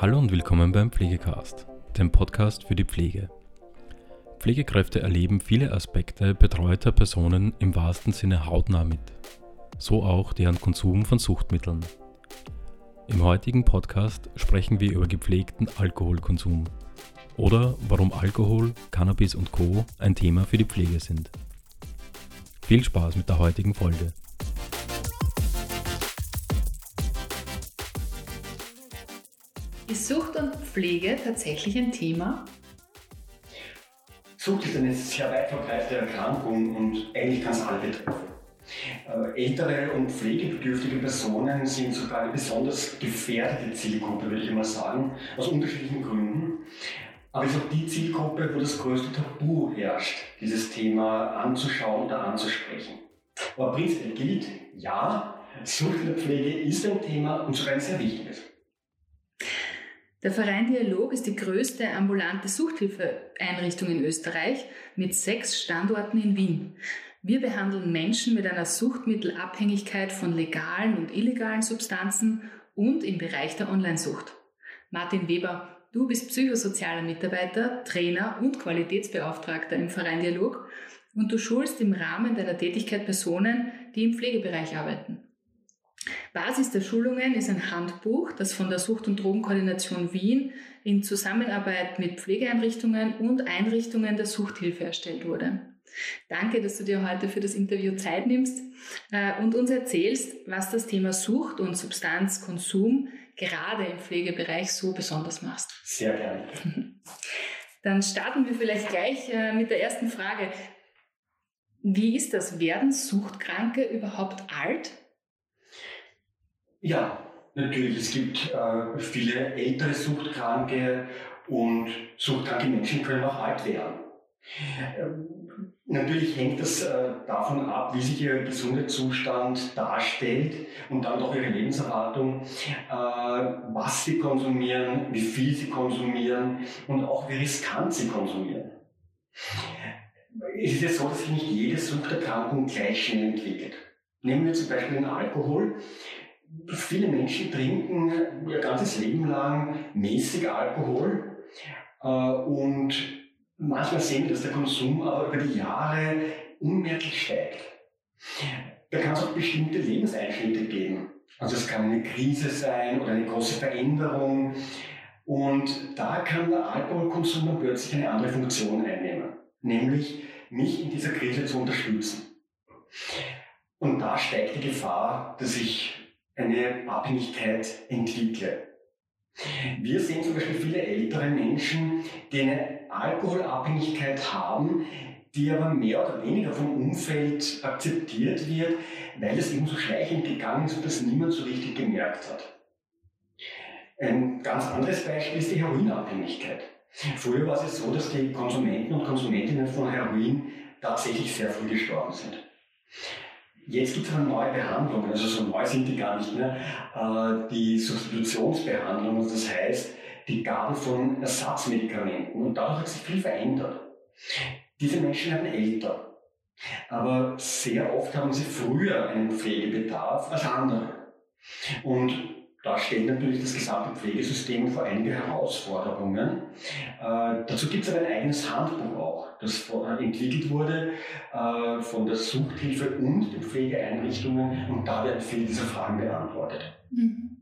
Hallo und willkommen beim Pflegecast, dem Podcast für die Pflege. Pflegekräfte erleben viele Aspekte betreuter Personen im wahrsten Sinne hautnah mit, so auch deren Konsum von Suchtmitteln. Im heutigen Podcast sprechen wir über gepflegten Alkoholkonsum oder warum Alkohol, Cannabis und Co ein Thema für die Pflege sind. Viel Spaß mit der heutigen Folge. Ist Sucht und Pflege tatsächlich ein Thema? Sucht ist eine sehr weit verbreitete Erkrankung und eigentlich kann es alle betreffen. Äh, ältere und pflegebedürftige Personen sind sogar eine besonders gefährdete Zielgruppe, würde ich mal sagen, aus unterschiedlichen Gründen. Aber es ist auch die Zielgruppe, wo das größte Tabu herrscht, dieses Thema anzuschauen oder anzusprechen. Aber prinzipiell gilt, ja, Sucht in der Pflege ist ein Thema und sogar ein sehr wichtiges. Der Verein Dialog ist die größte ambulante Suchthilfeeinrichtung in Österreich mit sechs Standorten in Wien. Wir behandeln Menschen mit einer Suchtmittelabhängigkeit von legalen und illegalen Substanzen und im Bereich der Onlinesucht. Martin Weber, du bist psychosozialer Mitarbeiter, Trainer und Qualitätsbeauftragter im Verein Dialog und du schulst im Rahmen deiner Tätigkeit Personen, die im Pflegebereich arbeiten. Basis der Schulungen ist ein Handbuch, das von der Sucht- und Drogenkoordination Wien in Zusammenarbeit mit Pflegeeinrichtungen und Einrichtungen der Suchthilfe erstellt wurde. Danke, dass du dir heute für das Interview Zeit nimmst äh, und uns erzählst, was das Thema Sucht und Substanzkonsum gerade im Pflegebereich so besonders macht. Sehr gerne. Dann starten wir vielleicht gleich äh, mit der ersten Frage. Wie ist das? Werden Suchtkranke überhaupt alt? Ja, natürlich. Es gibt äh, viele ältere Suchtkranke und suchtkranke Menschen können auch alt werden. Ähm, natürlich hängt das äh, davon ab, wie sich ihr Gesundheitszustand darstellt und dann auch ihre Lebenserwartung, äh, was sie konsumieren, wie viel sie konsumieren und auch wie riskant sie konsumieren. Es ist ja so, dass sich nicht jede Suchterkrankung gleich schnell entwickelt. Nehmen wir zum Beispiel den Alkohol. Viele Menschen trinken ihr ganzes Leben lang mäßig Alkohol äh, und manchmal sehen wir, dass der Konsum aber über die Jahre unmerklich steigt. Da kann es auch bestimmte Lebenseinschnitte geben. Also es kann eine Krise sein oder eine große Veränderung. Und da kann der Alkoholkonsum dann plötzlich eine andere Funktion einnehmen, nämlich mich in dieser Krise zu unterstützen. Und da steigt die Gefahr, dass ich eine Abhängigkeit entwickle. Wir sehen zum Beispiel viele ältere Menschen, die eine Alkoholabhängigkeit haben, die aber mehr oder weniger vom Umfeld akzeptiert wird, weil es eben so schleichend gegangen ist und das niemand so richtig gemerkt hat. Ein ganz anderes Beispiel ist die Heroinabhängigkeit. Früher war es so, dass die Konsumenten und Konsumentinnen von Heroin tatsächlich sehr früh gestorben sind. Jetzt gibt es eine neue Behandlung, also so neu sind die gar nicht mehr, äh, die Substitutionsbehandlung, das heißt die Gabe von Ersatzmedikamenten. Und dadurch hat sich viel verändert. Diese Menschen werden älter, aber sehr oft haben sie früher einen Pflegebedarf als andere. Und da stellt natürlich das gesamte Pflegesystem vor einige Herausforderungen. Äh, dazu gibt es aber ein eigenes Handbuch auch, das entwickelt wurde äh, von der Suchthilfe und den Pflegeeinrichtungen und da werden viele dieser Fragen beantwortet. Mhm.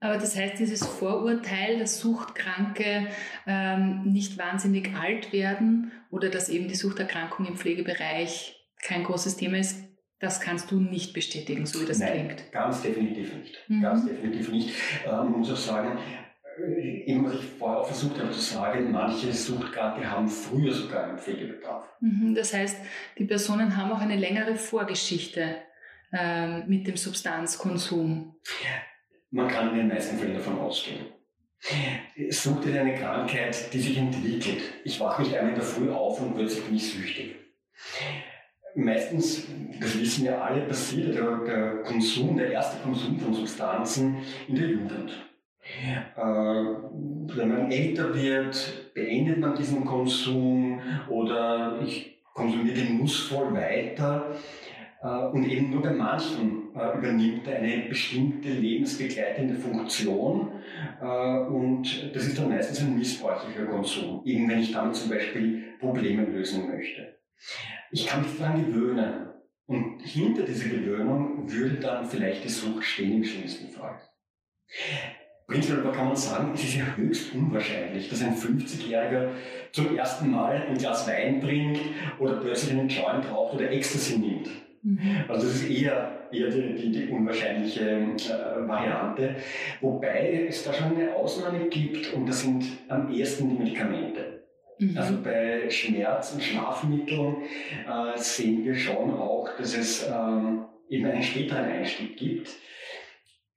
Aber das heißt, dieses Vorurteil, dass Suchtkranke ähm, nicht wahnsinnig alt werden oder dass eben die Suchterkrankung im Pflegebereich kein großes Thema ist, das kannst du nicht bestätigen, so wie das Nein, klingt. Ganz definitiv nicht. Mhm. Ganz definitiv nicht. Äh, man muss auch sagen, äh, eben was ich vorher auch versucht habe zu sagen, manche Suchtkranke haben früher sogar einen Pflegebedarf. Mhm, das heißt, die Personen haben auch eine längere Vorgeschichte ähm, mit dem Substanzkonsum. Man kann in den meisten Fällen davon ausgehen. Sucht ist eine Krankheit, die sich entwickelt. Ich wache nicht einmal in der Früh auf und plötzlich bin ich süchtig meistens, das wissen wir alle, passiert der, der Konsum, der erste Konsum von Substanzen in der Jugend. Äh, wenn man älter wird, beendet man diesen Konsum oder ich konsumiere genussvoll weiter. Äh, und eben nur bei manchen äh, übernimmt eine bestimmte lebensbegleitende Funktion äh, und das ist dann meistens ein missbräuchlicher Konsum, eben wenn ich damit zum Beispiel Probleme lösen möchte. Ich kann mich daran gewöhnen und hinter dieser Gewöhnung würde dann vielleicht die Sucht stehen im schlimmsten Fall. Prinzipiell kann man sagen, es ist ja höchst unwahrscheinlich, dass ein 50-Jähriger zum ersten Mal ein Glas Wein trinkt oder plötzlich einen Joint raucht oder Ecstasy nimmt. Mhm. Also das ist eher, eher die, die, die unwahrscheinliche äh, Variante. Wobei es da schon eine Ausnahme gibt und das sind am ehesten die Medikamente. Mhm. Also bei Schmerz- und Schlafmitteln äh, sehen wir schon auch, dass es ähm, eben einen späteren Einstieg gibt.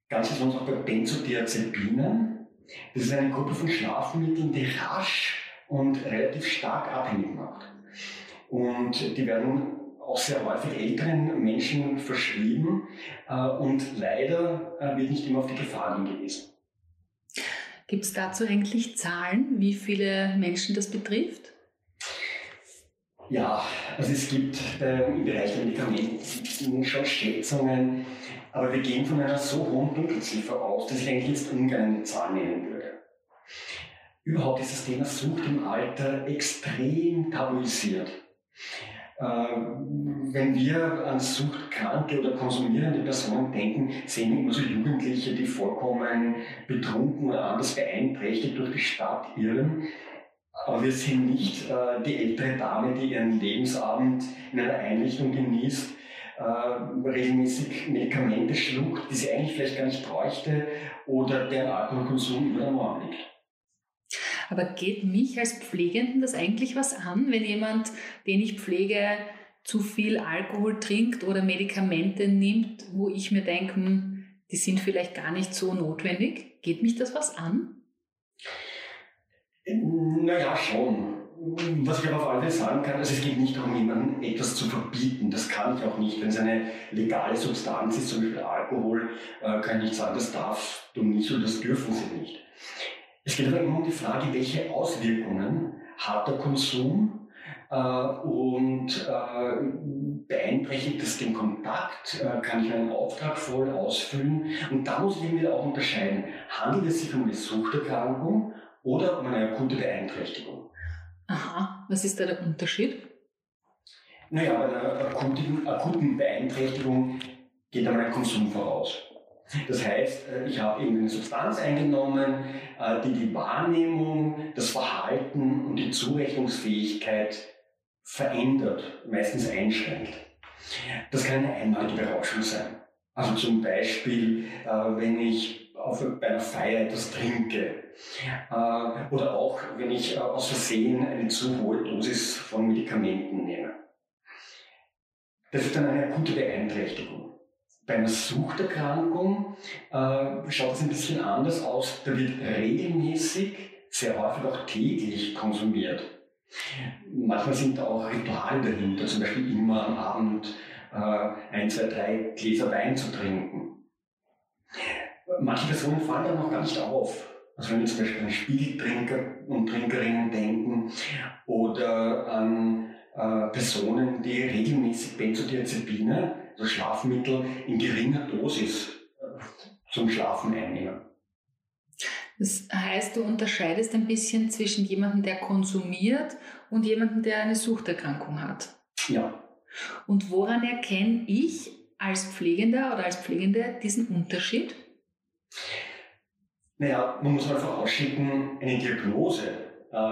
Ganz besonders auch bei Benzodiazepinen. Das ist eine Gruppe von Schlafmitteln, die rasch und relativ stark abhängig macht. Und die werden auch sehr häufig älteren Menschen verschrieben äh, und leider äh, wird nicht immer auf die Gefahr hingewiesen. Gibt es dazu eigentlich Zahlen, wie viele Menschen das betrifft? Ja, also es gibt äh, im Bereich der Medikamente schon Schätzungen, aber wir gehen von einer so hohen Dunkelziffer aus, dass ich eigentlich jetzt ungern eine Zahl nennen würde. Überhaupt ist das Thema Sucht im Alter extrem tabuisiert. Ähm, wenn wir an suchtkranke oder konsumierende Personen denken, sehen wir immer so Jugendliche, die vollkommen betrunken oder anders beeinträchtigt durch die Stadt irren. Aber wir sehen nicht äh, die ältere Dame, die ihren Lebensabend in einer Einrichtung genießt, äh, regelmäßig Medikamente schluckt, die sie eigentlich vielleicht gar nicht bräuchte oder deren Alkoholkonsum über der Norm liegt. Aber geht mich als Pflegenden das eigentlich was an, wenn jemand, den ich pflege, zu viel Alkohol trinkt oder Medikamente nimmt, wo ich mir denke, hm, die sind vielleicht gar nicht so notwendig? Geht mich das was an? Naja, schon. Was ich aber auf alle Fälle sagen kann, also es geht nicht darum, jemandem etwas zu verbieten. Das kann ich auch nicht. Wenn es eine legale Substanz ist, zum Beispiel Alkohol, äh, kann ich nicht sagen, das darf du nicht oder das dürfen sie nicht. Es geht aber immer um die Frage, welche Auswirkungen hat der Konsum äh, und äh, beeinträchtigt das den Kontakt? Äh, kann ich einen Auftrag voll ausfüllen? Und da muss ich eben wieder auch unterscheiden. Handelt es sich um eine Suchterkrankung oder um eine akute Beeinträchtigung? Aha, was ist da der Unterschied? Naja, bei einer akuten, akuten Beeinträchtigung geht einmal ein Konsum voraus. Das heißt, äh, ich habe irgendeine Substanz eingenommen, äh, die die Wahrnehmung, das Verhalten und die Zurechnungsfähigkeit verändert, meistens einschränkt. Das kann eine einmalige Berauschung sein. Also zum Beispiel, äh, wenn ich auf, bei einer Feier etwas trinke oder auch wenn ich aus Versehen eine zu hohe Dosis von Medikamenten nehme. Das ist dann eine akute Beeinträchtigung. Bei einer Suchterkrankung äh, schaut es ein bisschen anders aus. Da wird regelmäßig, sehr häufig auch täglich konsumiert. Manchmal sind da auch Rituale dahinter, zum Beispiel immer am Abend äh, ein, zwei, drei Gläser Wein zu trinken. Manche Personen fallen dann noch gar nicht auf. Also wenn wir zum Beispiel an Spiegeltrinker und Trinkerinnen denken oder an äh, Personen, die regelmäßig Benzodiazepine also Schlafmittel in geringer Dosis äh, zum Schlafen einnehmen. Das heißt, du unterscheidest ein bisschen zwischen jemandem, der konsumiert und jemandem, der eine Suchterkrankung hat. Ja. Und woran erkenne ich als Pflegender oder als Pflegende diesen Unterschied? Naja, man muss mal vorausschicken, eine Diagnose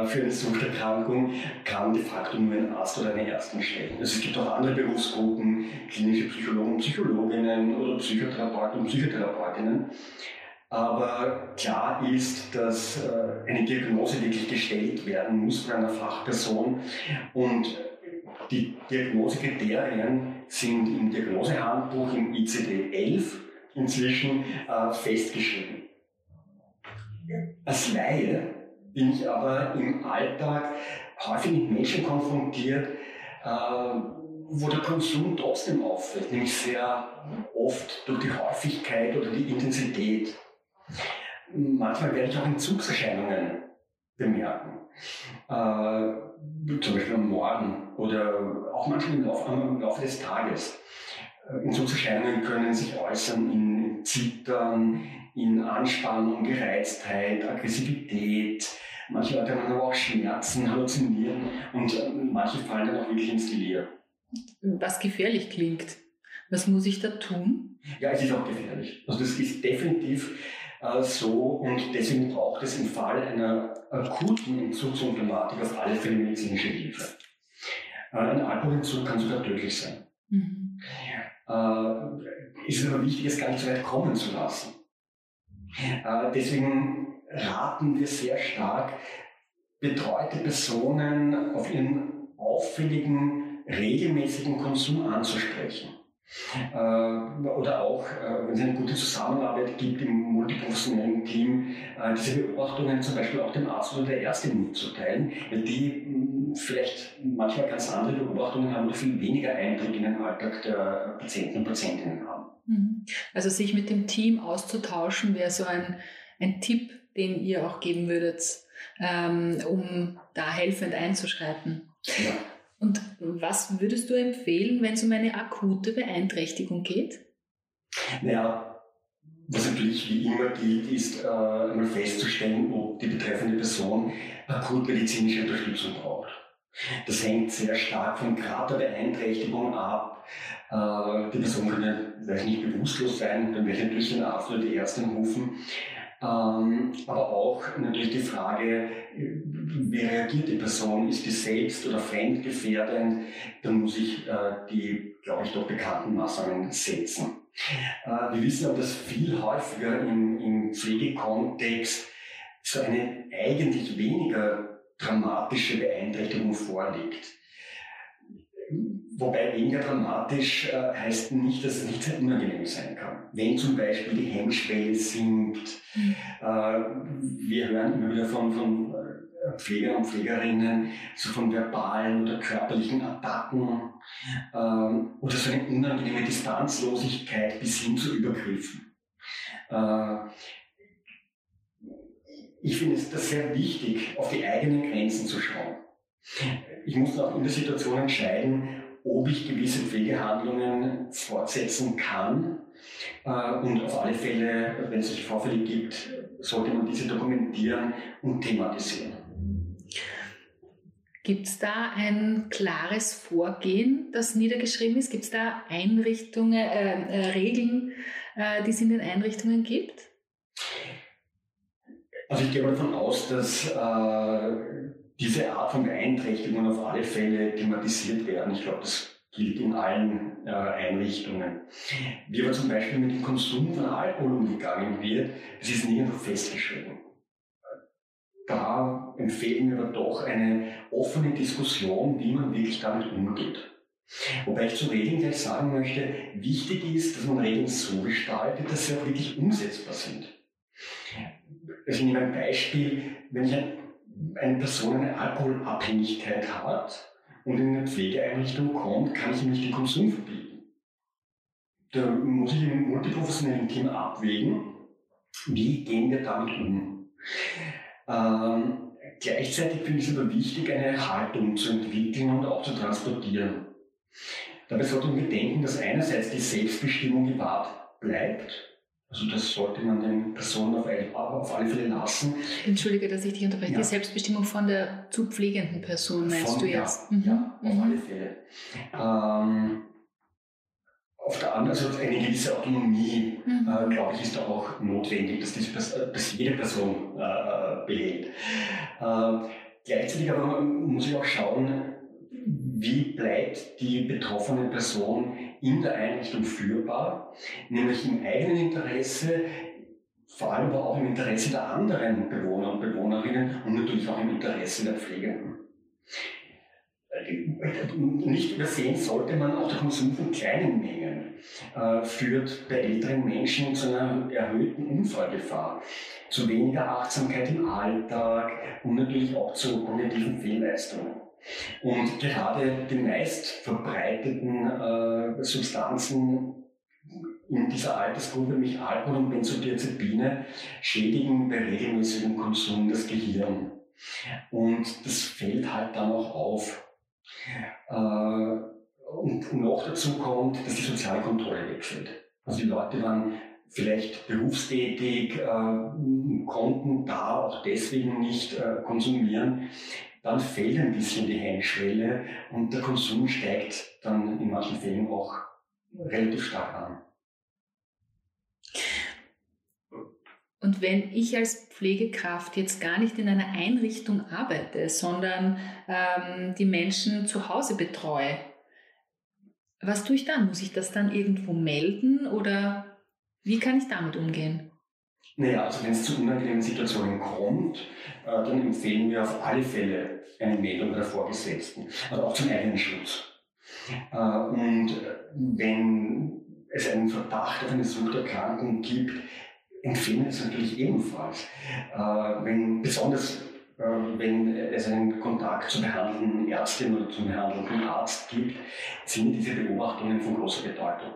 für eine Suchterkrankung kann de facto nur ein Arzt oder eine Ärztin stellen. Also es gibt auch andere Berufsgruppen, klinische Psychologen, Psychologinnen oder Psychotherapeuten und Psychotherapeutinnen. Aber klar ist, dass äh, eine Diagnose wirklich gestellt werden muss von einer Fachperson und die Diagnosekriterien sind im Diagnosehandbuch im ICD-11 inzwischen äh, festgeschrieben. Als Laie bin ich aber im Alltag häufig mit Menschen konfrontiert, äh, wo der Konsum trotzdem auffällt, nämlich sehr oft durch die Häufigkeit oder die Intensität. Manchmal werde ich auch Entzugserscheinungen bemerken. Äh, zum Beispiel am Morgen oder auch manchmal im Laufe, im Laufe des Tages. Entzugserscheinungen können sich äußern in Zittern, in Anspannung, Gereiztheit, Aggressivität. Manche Leute haben aber auch Schmerzen, Halluzinieren und manche fallen dann auch wirklich ins Delir. Was gefährlich klingt. Was muss ich da tun? Ja, es ist auch gefährlich. Also das ist definitiv äh, so und deswegen braucht es im Fall einer akuten Entzugssymptomatik auf alle Fälle medizinische Hilfe. Äh, ein Alkoholentzug kann sogar tödlich sein. Mhm. Äh, ist aber wichtig, es gar nicht so weit kommen zu lassen. Äh, deswegen raten wir sehr stark, betreute Personen auf ihren auffälligen, regelmäßigen Konsum anzusprechen. Äh, oder auch, äh, wenn es eine gute Zusammenarbeit gibt im multiprofessionellen Team, diese Beobachtungen zum Beispiel auch dem Arzt oder der Ärztin mitzuteilen, weil die hm, vielleicht manchmal ganz andere Beobachtungen haben oder viel weniger Einblick in den Alltag der Patienten und Patientinnen haben. Mhm. Also sich mit dem Team auszutauschen wäre so ein, ein Tipp, den ihr auch geben würdet, ähm, um da helfend einzuschreiten. Ja. Und was würdest du empfehlen, wenn es um eine akute Beeinträchtigung geht? Naja, was natürlich wie immer gilt, ist äh, einmal festzustellen, ob die betreffende Person akut medizinische Unterstützung braucht. Das hängt sehr stark vom Grad der Beeinträchtigung ab. Äh, die Person könnte vielleicht nicht bewusstlos sein, dann werde ich natürlich den Arzt oder die Ärztin rufen. Ähm, aber auch natürlich die Frage, wie reagiert die Person? Ist die selbst oder fremdgefährdend? Dann muss ich äh, die, glaube ich, doch bekannten Maßnahmen setzen. Äh, wir wissen aber, dass viel häufiger im, im Pflegekontext so eine eigentlich weniger dramatische Beeinträchtigung vorliegt. Wobei weniger dramatisch äh, heißt nicht, dass es nicht sehr unangenehm sein kann. Wenn zum Beispiel die Hemmschwelle sinkt, mhm. äh, wir hören immer wieder von, von äh, Pfleger und Pflegerinnen, so von verbalen oder körperlichen Attacken oder so eine unangenehme Distanzlosigkeit bis hin zu Übergriffen. Äh, ich finde es sehr wichtig, auf die eigenen Grenzen zu schauen. Ich muss auch in der Situation entscheiden, ob ich gewisse Pflegehandlungen fortsetzen kann. Äh, und auf alle Fälle, wenn es solche Vorfälle gibt, sollte man diese dokumentieren und thematisieren. Gibt es da ein klares Vorgehen, das niedergeschrieben ist? Gibt es da Einrichtungen, äh, äh, Regeln, äh, die es in den Einrichtungen gibt? Also ich gehe davon aus, dass äh, diese Art von Beeinträchtigungen auf alle Fälle thematisiert werden. Ich glaube, das gilt in allen äh, Einrichtungen. Wie aber zum Beispiel mit dem Konsum von Alkohol umgegangen wird, das ist nirgendwo festgeschrieben. Da empfehlen wir aber doch eine offene Diskussion, wie man wirklich damit umgeht. Wobei ich zu Regeln gleich sagen möchte, wichtig ist, dass man Regeln so gestaltet, dass sie auch wirklich umsetzbar sind. Also ich nehme ein Beispiel, wenn ich ein eine Person eine Alkoholabhängigkeit hat und in eine Pflegeeinrichtung kommt, kann ich ihm nicht den Konsum verbieten. Da muss ich im multiprofessionellen Team abwägen, wie gehen wir damit um. Ähm, gleichzeitig finde ich es aber wichtig, eine Haltung zu entwickeln und auch zu transportieren. Dabei sollte man bedenken, dass einerseits die Selbstbestimmung gewahrt bleibt, also das sollte man den Personen auf, auf alle Fälle lassen. Entschuldige, dass ich dich unterbreche. Ja. Die Selbstbestimmung von der zu pflegenden Person meinst von, du jetzt? Ja, mhm. ja auf mhm. alle Fälle. Ähm, auf der anderen Seite eine gewisse Autonomie, mhm. äh, glaube ich, ist da auch notwendig, dass, diese, dass jede Person äh, behält. Äh, gleichzeitig aber muss ich auch schauen, wie bleibt die betroffene Person in der Einrichtung führbar, nämlich im eigenen Interesse, vor allem aber auch im Interesse der anderen Bewohner und Bewohnerinnen und natürlich auch im Interesse der Pflegenden. Nicht übersehen sollte man auch der Konsum von kleinen Mengen äh, führt bei älteren Menschen zu einer erhöhten Unfallgefahr, zu weniger Achtsamkeit im Alltag und natürlich auch zu kognitiven Fehlleistungen. Und gerade die meist verbreiteten äh, Substanzen in dieser Altersgruppe, nämlich Alkohol und Benzodiazepine, schädigen bei regelmäßigem Konsum das Gehirn. Und das fällt halt dann auch auf. Äh, und noch dazu kommt, dass die soziale Kontrolle wegfällt. Also die Leute waren vielleicht berufstätig, äh, konnten da auch deswegen nicht äh, konsumieren, dann fällt ein bisschen die Hemmschwelle und der Konsum steigt dann in manchen Fällen auch relativ stark an. Und wenn ich als Pflegekraft jetzt gar nicht in einer Einrichtung arbeite, sondern ähm, die Menschen zu Hause betreue, was tue ich dann? Muss ich das dann irgendwo melden oder wie kann ich damit umgehen? Naja, also wenn es zu unangenehmen Situationen kommt, äh, dann empfehlen wir auf alle Fälle eine Meldung der Vorgesetzten, also auch zum eigenen Schutz. Äh, und wenn es einen Verdacht auf eine Suchterkrankung gibt, empfehlen wir es natürlich ebenfalls. Äh, wenn, besonders wenn es einen Kontakt zur behandelnden Ärztin oder zum behandelnden Arzt gibt, sind diese Beobachtungen von großer Bedeutung.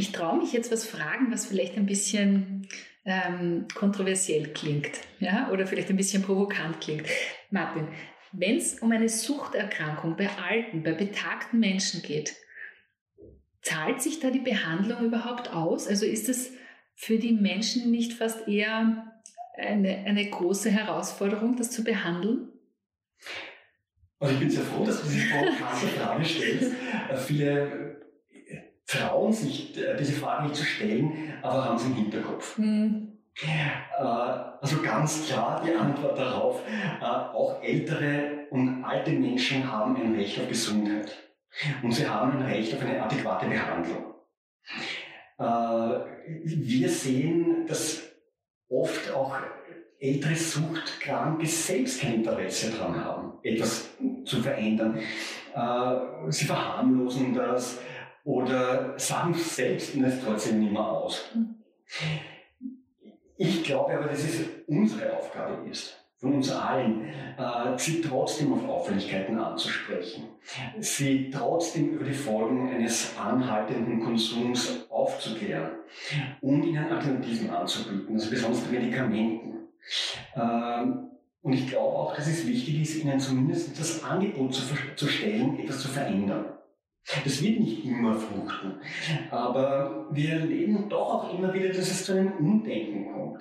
Ich, traue mich jetzt was fragen, was vielleicht ein bisschen ähm, kontroversiell klingt ja? oder vielleicht ein bisschen provokant klingt. Martin, wenn es um eine Suchterkrankung bei alten, bei betagten Menschen geht, zahlt sich da die Behandlung überhaupt aus? Also ist es für die Menschen nicht fast eher eine, eine große Herausforderung, das zu behandeln? Also ich bin sehr froh, dass du diese provokante Frage stellst. Äh, viele trauen sich äh, diese Frage nicht zu stellen, aber haben sie im Hinterkopf. Mhm. Also ganz klar die Antwort darauf, äh, auch ältere und alte Menschen haben ein Recht auf Gesundheit und sie haben ein Recht auf eine adäquate Behandlung. Wir sehen, dass oft auch ältere Suchtkranke selbst kein Interesse daran haben, etwas zu verändern. Sie verharmlosen das, oder sagen selbst und es trotzdem nicht mehr aus. Ich glaube aber, dass es unsere Aufgabe ist, von uns allen, äh, sie trotzdem auf Auffälligkeiten anzusprechen, sie trotzdem über die Folgen eines anhaltenden Konsums aufzuklären und ihnen Alternativen anzubieten, also besonders Medikamenten. Ähm, und ich glaube auch, dass es wichtig ist, ihnen zumindest das Angebot zu, zu stellen, etwas zu verändern. Das wird nicht immer fruchten, aber wir erleben doch auch immer wieder, dass es zu einem Umdenken kommt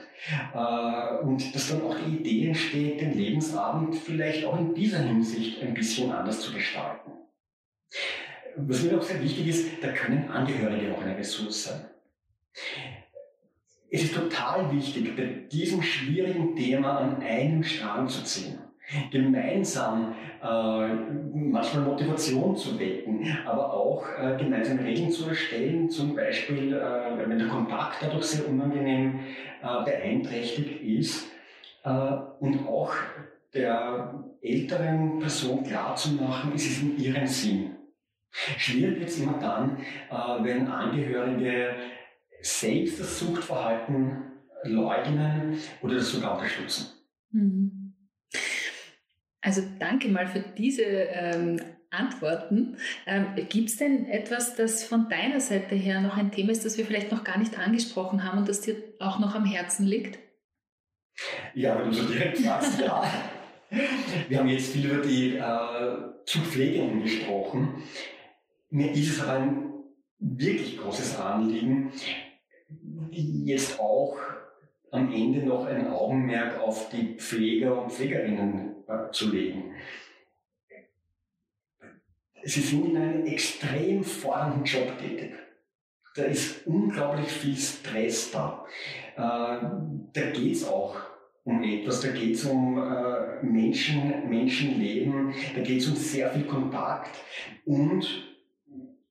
äh, und dass dann auch die Idee entsteht, den Lebensabend vielleicht auch in dieser Hinsicht ein bisschen anders zu gestalten. Was mir auch sehr wichtig ist, da können Angehörige auch eine Ressource sein. Es ist total wichtig, bei diesem schwierigen Thema an einem Strang zu ziehen gemeinsam äh, manchmal Motivation zu wecken, aber auch äh, gemeinsam Regeln zu erstellen, zum Beispiel, äh, wenn der Kontakt dadurch sehr unangenehm äh, beeinträchtigt ist äh, und auch der älteren Person klarzumachen, ist es in ihrem Sinn. Schwierig wird es immer dann, äh, wenn Angehörige selbst das Suchtverhalten leugnen oder das sogar unterstützen. Mhm. Also danke mal für diese ähm, Antworten. Ähm, Gibt es denn etwas, das von deiner Seite her noch ein Thema ist, das wir vielleicht noch gar nicht angesprochen haben und das dir auch noch am Herzen liegt? Ja, wenn du so direkt sagst, ja. Wir haben jetzt viel über die äh, Zugpflegenden gesprochen. Mir ist es aber ein wirklich großes Anliegen, jetzt auch am Ende noch ein Augenmerk auf die Pfleger und Pflegerinnen zu legen. Sie sind in einem extrem fordernden Job tätig. Da ist unglaublich viel Stress da. Äh, da geht es auch um etwas, da geht es um äh, Menschen, Menschenleben, da geht es um sehr viel Kontakt und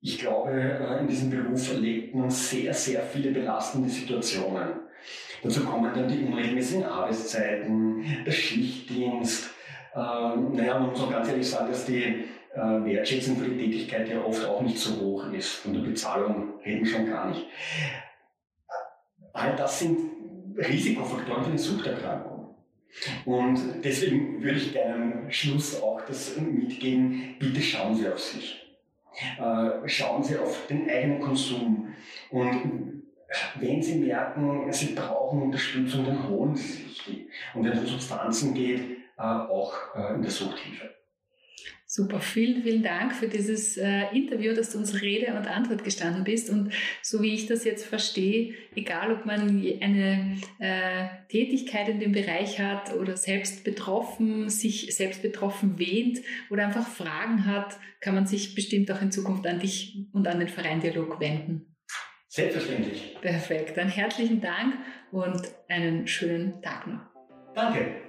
ich glaube, äh, in diesem Beruf erlebt man sehr, sehr viele belastende Situationen. Dazu kommen dann die unregelmäßigen Arbeitszeiten, der Schichtdienst, ähm, naja, man muss auch ganz ehrlich sagen, dass die äh, Wertschätzung für die Tätigkeit ja oft auch nicht so hoch ist. Von der Bezahlung reden schon gar nicht. All das sind Risikofaktoren für eine Suchterkrankung. Und deswegen würde ich gerne am Schluss auch das mitgeben, bitte schauen Sie auf sich. Äh, schauen Sie auf den eigenen Konsum. Und wenn Sie merken, Sie brauchen Unterstützung, dann holen Sie sich die. Und wenn es um Substanzen geht, auch äh, in der Suchthilfe. Super, vielen, vielen Dank für dieses äh, Interview, dass du uns Rede und Antwort gestanden bist. Und so wie ich das jetzt verstehe, egal ob man eine äh, Tätigkeit in dem Bereich hat oder selbst betroffen, sich selbst betroffen wähnt oder einfach Fragen hat, kann man sich bestimmt auch in Zukunft an dich und an den Verein Dialog wenden. Selbstverständlich. Perfekt, dann herzlichen Dank und einen schönen Tag noch. Danke.